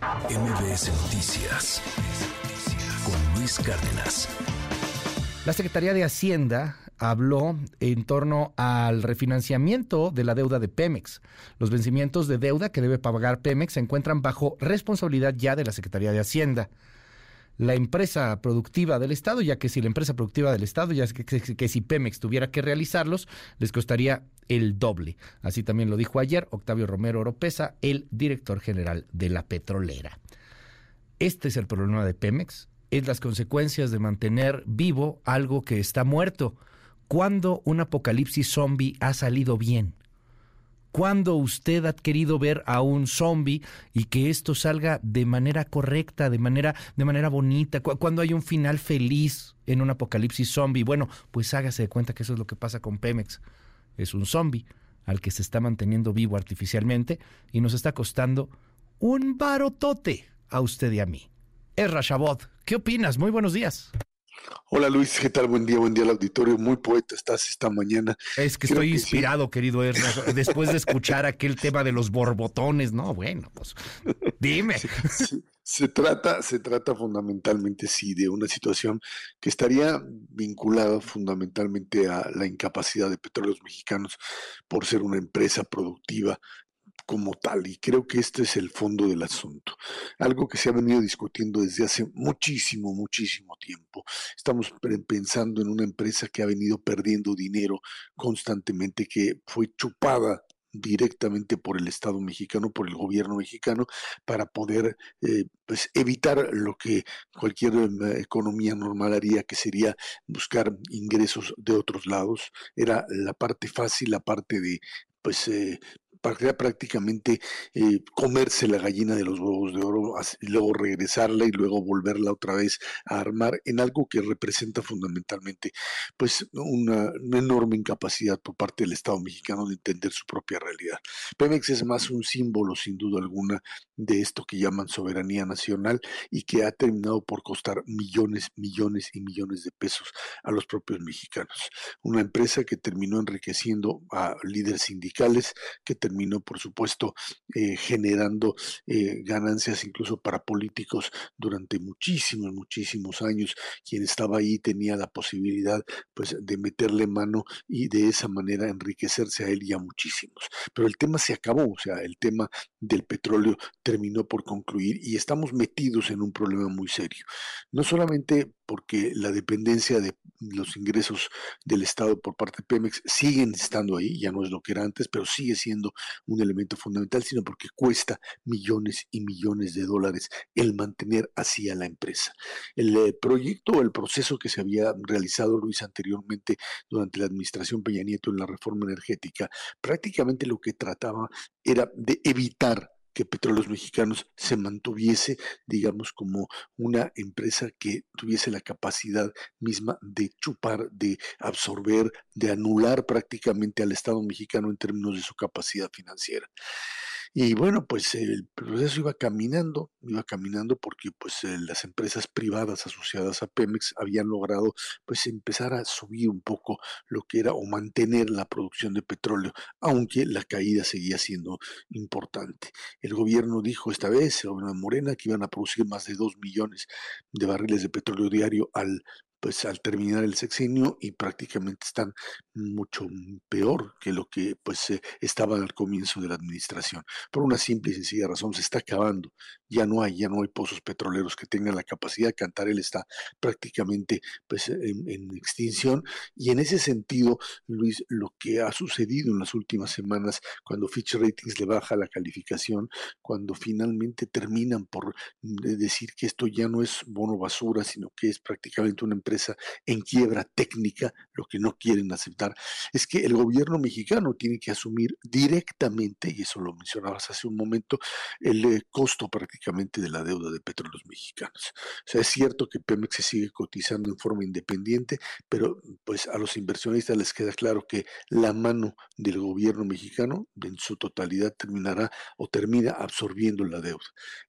MBS Noticias con Luis Cárdenas. La Secretaría de Hacienda habló en torno al refinanciamiento de la deuda de Pemex. Los vencimientos de deuda que debe pagar Pemex se encuentran bajo responsabilidad ya de la Secretaría de Hacienda la empresa productiva del Estado, ya que si la empresa productiva del Estado, ya que, que, si Pemex tuviera que realizarlos, les costaría el doble. Así también lo dijo ayer Octavio Romero Oropesa, el director general de la petrolera. Este es el problema de Pemex, es las consecuencias de mantener vivo algo que está muerto. ¿Cuándo un apocalipsis zombie ha salido bien? ¿Cuándo usted ha querido ver a un zombie y que esto salga de manera correcta, de manera, de manera bonita? ¿Cuándo hay un final feliz en un apocalipsis zombie? Bueno, pues hágase de cuenta que eso es lo que pasa con Pemex. Es un zombie al que se está manteniendo vivo artificialmente y nos está costando un barotote a usted y a mí. Es Rashabot. ¿Qué opinas? Muy buenos días. Hola Luis, ¿qué tal? Buen día, buen día al auditorio. Muy poeta estás esta mañana. Es que estoy inspirado, querido Ernesto, después de escuchar aquel tema de los borbotones. No, bueno, pues dime. Se, trata, se trata fundamentalmente, sí, de una situación que estaría vinculada fundamentalmente a la incapacidad de petróleos mexicanos por ser una empresa productiva como tal. Y creo que este es el fondo del asunto. Algo que se ha venido discutiendo desde hace muchísimo, muchísimo tiempo. Estamos pensando en una empresa que ha venido perdiendo dinero constantemente, que fue chupada directamente por el Estado mexicano, por el gobierno mexicano, para poder eh, pues evitar lo que cualquier eh, economía normal haría, que sería buscar ingresos de otros lados. Era la parte fácil, la parte de pues eh, para prácticamente eh, comerse la gallina de los huevos de oro y luego regresarla y luego volverla otra vez a armar en algo que representa fundamentalmente pues una, enorme incapacidad por parte del Estado mexicano de entender su propia realidad. Pemex es más un símbolo sin duda alguna de esto que llaman soberanía nacional y que ha terminado por costar millones, millones y millones de pesos a los propios mexicanos. Una empresa que terminó enriqueciendo a líderes sindicales, que terminó, por supuesto, eh, generando eh, ganancias incluso para políticos durante muchísimos, muchísimos años. Quien estaba ahí tenía la posibilidad pues, de meterle mano y de esa manera enriquecerse a él y a muchísimos. Pero el tema se acabó, o sea, el tema del petróleo terminó por concluir y estamos metidos en un problema muy serio. No solamente porque la dependencia de los ingresos del Estado por parte de Pemex siguen estando ahí, ya no es lo que era antes, pero sigue siendo un elemento fundamental, sino porque cuesta millones y millones de dólares el mantener así a la empresa. El eh, proyecto o el proceso que se había realizado, Luis, anteriormente durante la administración Peña Nieto en la reforma energética, prácticamente lo que trataba era de evitar que Petróleos Mexicanos se mantuviese, digamos, como una empresa que tuviese la capacidad misma de chupar, de absorber, de anular prácticamente al Estado mexicano en términos de su capacidad financiera. Y bueno, pues el proceso iba caminando, iba caminando porque pues las empresas privadas asociadas a Pemex habían logrado pues empezar a subir un poco lo que era o mantener la producción de petróleo, aunque la caída seguía siendo importante. El gobierno dijo esta vez, el gobierno de Morena, que iban a producir más de dos millones de barriles de petróleo diario al pues al terminar el sexenio y prácticamente están mucho peor que lo que pues eh, estaba al comienzo de la administración. Por una simple y sencilla razón, se está acabando. Ya no hay, ya no hay pozos petroleros que tengan la capacidad. Cantarel está prácticamente pues en, en extinción y en ese sentido, Luis, lo que ha sucedido en las últimas semanas cuando Fitch Ratings le baja la calificación, cuando finalmente terminan por mm, decir que esto ya no es bono basura, sino que es prácticamente una empresa en quiebra técnica, lo que no quieren aceptar, es que el gobierno mexicano tiene que asumir directamente, y eso lo mencionabas hace un momento, el eh, costo prácticamente de la deuda de petróleos mexicanos. O sea, es cierto que Pemex se sigue cotizando en forma independiente, pero pues a los inversionistas les queda claro que la mano del gobierno mexicano en su totalidad terminará o termina absorbiendo la deuda.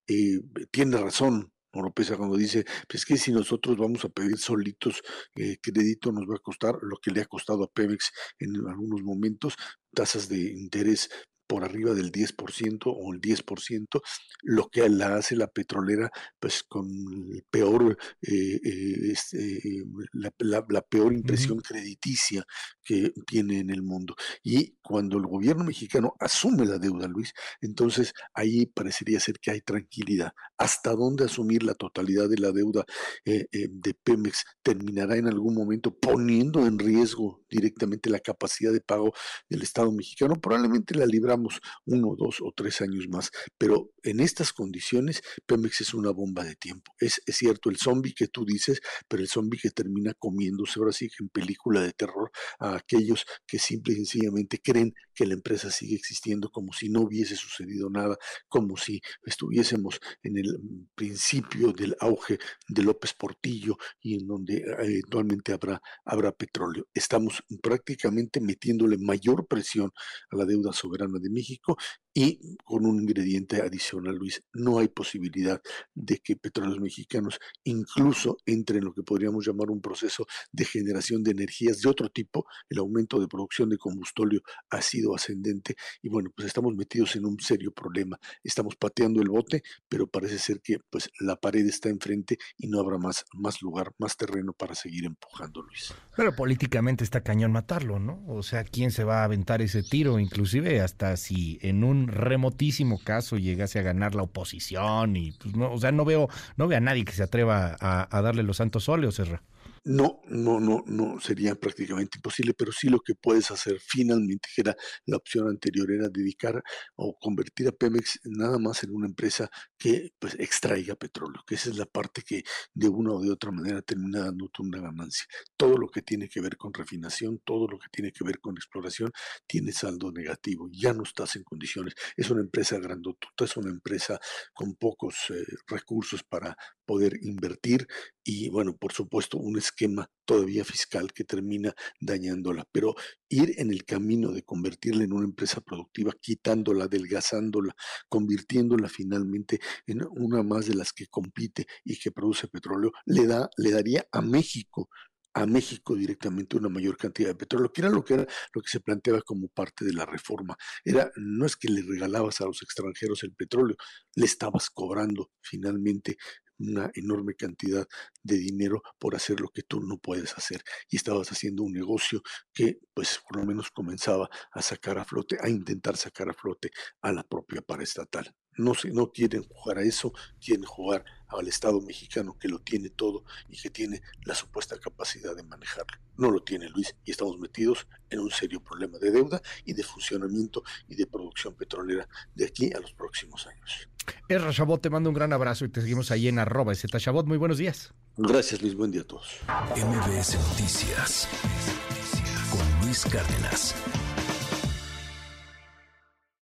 Eh, tiene razón Oropesa cuando dice, pues que si nosotros vamos a pedir solitos eh, crédito nos va a costar lo que le ha costado a Pemex en algunos momentos, tasas de interés por arriba del 10% o el 10%, lo que la hace la petrolera pues con el peor, eh, eh, este, la, peor impresión crediticia que tiene en el mundo. Y cuando el gobierno mexicano asume la deuda, Luis, entonces ahí parecería ser que hay tranquilidad. ¿Hasta dónde asumir la totalidad de la deuda eh, de Pemex terminará en algún momento poniendo en riesgo directamente la capacidad de pago del Estado mexicano? Probablemente la libramos uno, dos o tres años más, pero en estas condiciones Pemex es una bomba de tiempo. Es, es cierto el zombie que tú dices, pero el zombie que termina comiéndose ahora sí que en película de terror a aquellos que simple y sencillamente creen que la empresa sigue existiendo como si no hubiese sucedido nada, como si estuviésemos en el principio del auge de López Portillo y en donde eh, eventualmente habrá, habrá petróleo. Estamos prácticamente metiéndole mayor presión a la deuda soberana de México y con un ingrediente adicional, Luis, no hay posibilidad de que petróleos mexicanos incluso entre en lo que podríamos llamar un proceso de generación de energías de otro tipo. El aumento de producción de combustible ha sido ascendente y bueno, pues estamos metidos en un serio problema. Estamos pateando el bote, pero parece ser que pues la pared está enfrente y no habrá más, más lugar, más terreno para seguir empujando, Luis. Pero políticamente está cañón matarlo, ¿no? O sea, ¿quién se va a aventar ese tiro? Inclusive hasta si en un remotísimo caso llegase a ganar la oposición y pues, no, o sea, no veo, no veo a nadie que se atreva a, a darle los santos óleos, Serra. No, no, no, no, sería prácticamente imposible, pero sí lo que puedes hacer finalmente, que era la opción anterior, era dedicar o convertir a Pemex nada más en una empresa que pues extraiga petróleo, que esa es la parte que de una o de otra manera termina dando una ganancia. Todo lo que tiene que ver con refinación, todo lo que tiene que ver con exploración, tiene saldo negativo, ya no estás en condiciones. Es una empresa grandotota, es una empresa con pocos eh, recursos para poder invertir y bueno, por supuesto, un esquema todavía fiscal que termina dañándola, pero ir en el camino de convertirla en una empresa productiva, quitándola, adelgazándola, convirtiéndola finalmente en una más de las que compite y que produce petróleo, le da le daría a México a México directamente una mayor cantidad de petróleo, que era lo que era lo que se planteaba como parte de la reforma. Era no es que le regalabas a los extranjeros el petróleo, le estabas cobrando finalmente una enorme cantidad de dinero por hacer lo que tú no puedes hacer. Y estabas haciendo un negocio que, pues, por lo menos comenzaba a sacar a flote, a intentar sacar a flote a la propia paraestatal. No, se, no quieren jugar a eso, quieren jugar al Estado mexicano que lo tiene todo y que tiene la supuesta capacidad de manejarlo. No lo tiene Luis y estamos metidos en un serio problema de deuda y de funcionamiento y de producción petrolera de aquí a los próximos años. Erra Chabot, te mando un gran abrazo y te seguimos ahí en arroba Chabot. Muy buenos días. Gracias Luis, buen día a todos. MBS Noticias con Luis Cárdenas.